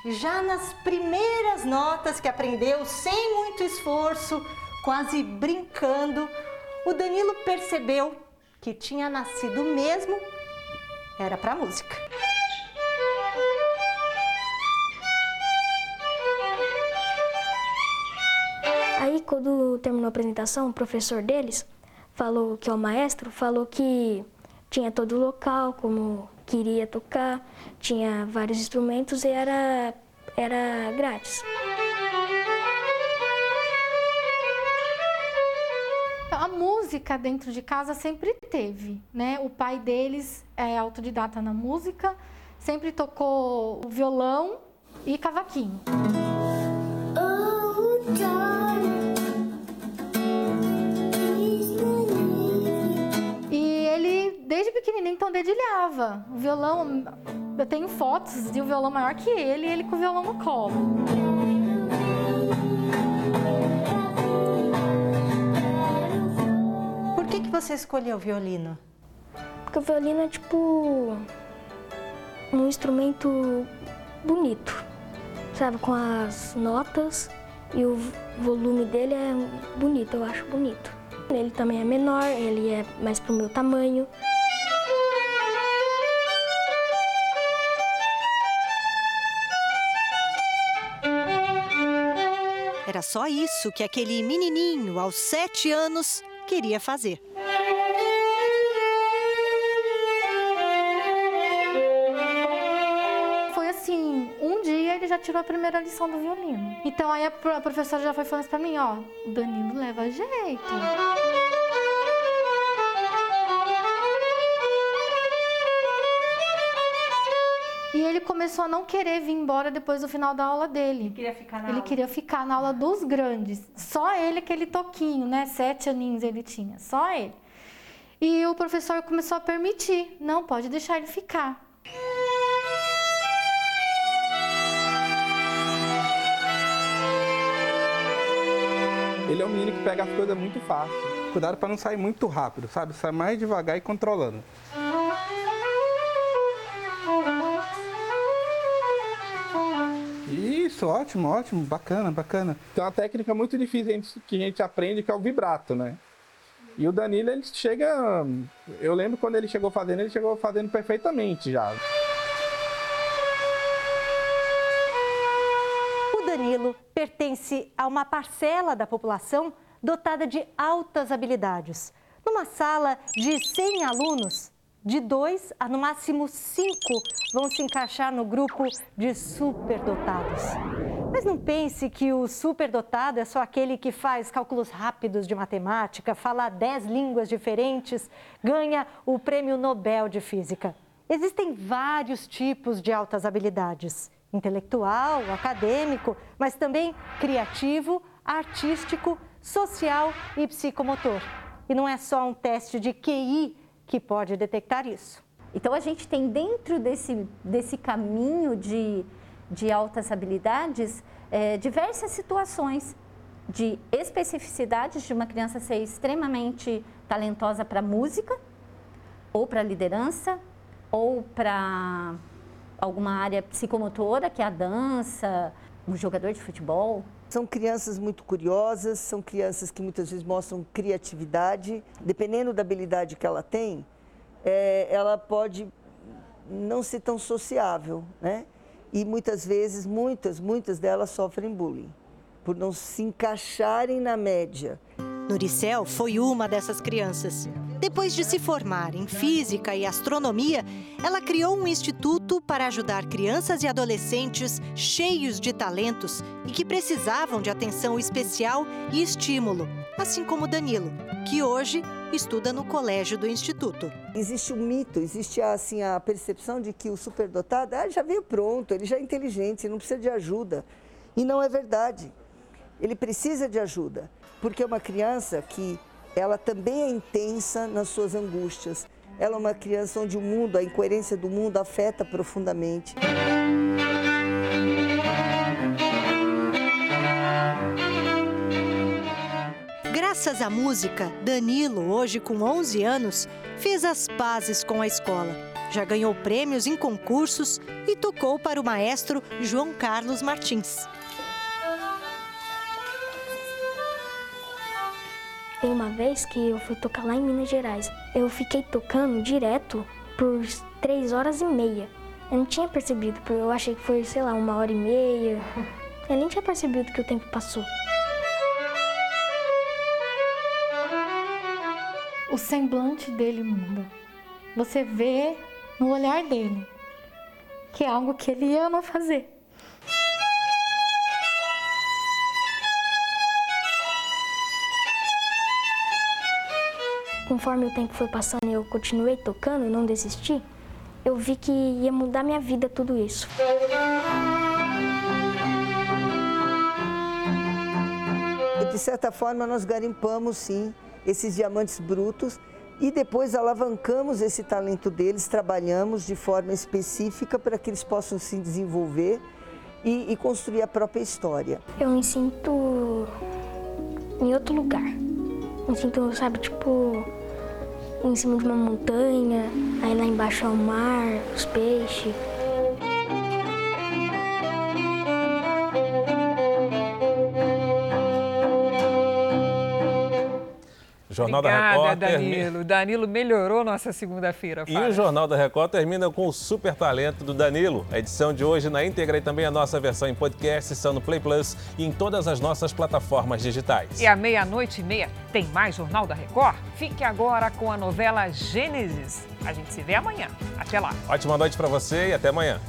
Já nas primeiras notas que aprendeu, sem muito esforço, quase brincando, o Danilo percebeu que tinha nascido mesmo era para música. Aí, quando terminou a apresentação, o professor deles falou que é o maestro falou que tinha todo o local, como queria tocar, tinha vários instrumentos e era, era grátis. A música dentro de casa sempre teve, né? O pai deles é autodidata na música, sempre tocou violão e cavaquinho. Desde pequenininho, então dedilhava. O violão, eu tenho fotos de um violão maior que ele e ele com o violão no colo. Por que, que você escolheu o violino? Porque o violino é tipo um instrumento bonito, sabe? Com as notas e o volume dele é bonito, eu acho bonito. Ele também é menor, ele é mais pro meu tamanho. Só isso que aquele menininho, aos sete anos, queria fazer. Foi assim, um dia ele já tirou a primeira lição do violino. Então aí a professora já foi falando pra mim, ó, o Danilo leva jeito. Começou a não querer vir embora depois do final da aula dele. Ele queria ficar na ele aula. queria ficar na aula dos grandes. Só ele, aquele toquinho, né? Sete aninhos ele tinha, só ele. E o professor começou a permitir. Não, pode deixar ele ficar. Ele é um menino que pega as coisas muito fácil. Cuidado para não sair muito rápido, sabe? Sai mais devagar e controlando. Isso, ótimo, ótimo, bacana, bacana. Tem uma técnica muito difícil que a gente aprende, que é o vibrato, né? E o Danilo, ele chega. Eu lembro quando ele chegou fazendo, ele chegou fazendo perfeitamente já. O Danilo pertence a uma parcela da população dotada de altas habilidades. Numa sala de 100 alunos, de dois a no máximo cinco vão se encaixar no grupo de superdotados. Mas não pense que o superdotado é só aquele que faz cálculos rápidos de matemática, fala dez línguas diferentes, ganha o prêmio Nobel de Física. Existem vários tipos de altas habilidades: intelectual, acadêmico, mas também criativo, artístico, social e psicomotor. E não é só um teste de QI que pode detectar isso. Então, a gente tem dentro desse, desse caminho de, de altas habilidades é, diversas situações de especificidades de uma criança ser extremamente talentosa para música, ou para liderança, ou para alguma área psicomotora, que é a dança, um jogador de futebol. São crianças muito curiosas, são crianças que muitas vezes mostram criatividade. Dependendo da habilidade que ela tem, é, ela pode não ser tão sociável, né? E muitas vezes, muitas, muitas delas sofrem bullying. por não se encaixarem na média. Noricel foi uma dessas crianças. Depois de se formar em física e astronomia, ela criou um instituto para ajudar crianças e adolescentes cheios de talentos e que precisavam de atenção especial e estímulo, assim como Danilo, que hoje estuda no colégio do instituto. Existe um mito, existe assim a percepção de que o superdotado ah, já veio pronto, ele já é inteligente, não precisa de ajuda. E não é verdade. Ele precisa de ajuda, porque é uma criança que ela também é intensa nas suas angústias. Ela é uma criança onde o mundo, a incoerência do mundo afeta profundamente. Graças à música, Danilo, hoje com 11 anos, fez as pazes com a escola. Já ganhou prêmios em concursos e tocou para o maestro João Carlos Martins. Tem uma vez que eu fui tocar lá em Minas Gerais. Eu fiquei tocando direto por três horas e meia. Eu não tinha percebido, porque eu achei que foi, sei lá, uma hora e meia. Eu nem tinha percebido que o tempo passou. O semblante dele muda. Você vê no olhar dele que é algo que ele ama fazer. Conforme o tempo foi passando e eu continuei tocando e não desisti, eu vi que ia mudar minha vida tudo isso. De certa forma, nós garimpamos sim esses diamantes brutos e depois alavancamos esse talento deles, trabalhamos de forma específica para que eles possam se desenvolver e, e construir a própria história. Eu me sinto em outro lugar. Me sinto, sabe, tipo, em cima de uma montanha, aí lá embaixo é o mar, os peixes. Jornal Obrigada, da Record Danilo. termina... Danilo melhorou nossa segunda-feira. E o Jornal da Record termina com o super talento do Danilo. A edição de hoje na íntegra e também a nossa versão em podcast estão no Play Plus e em todas as nossas plataformas digitais. E à meia-noite e meia tem mais Jornal da Record? Fique agora com a novela Gênesis. A gente se vê amanhã. Até lá. Ótima noite para você e até amanhã.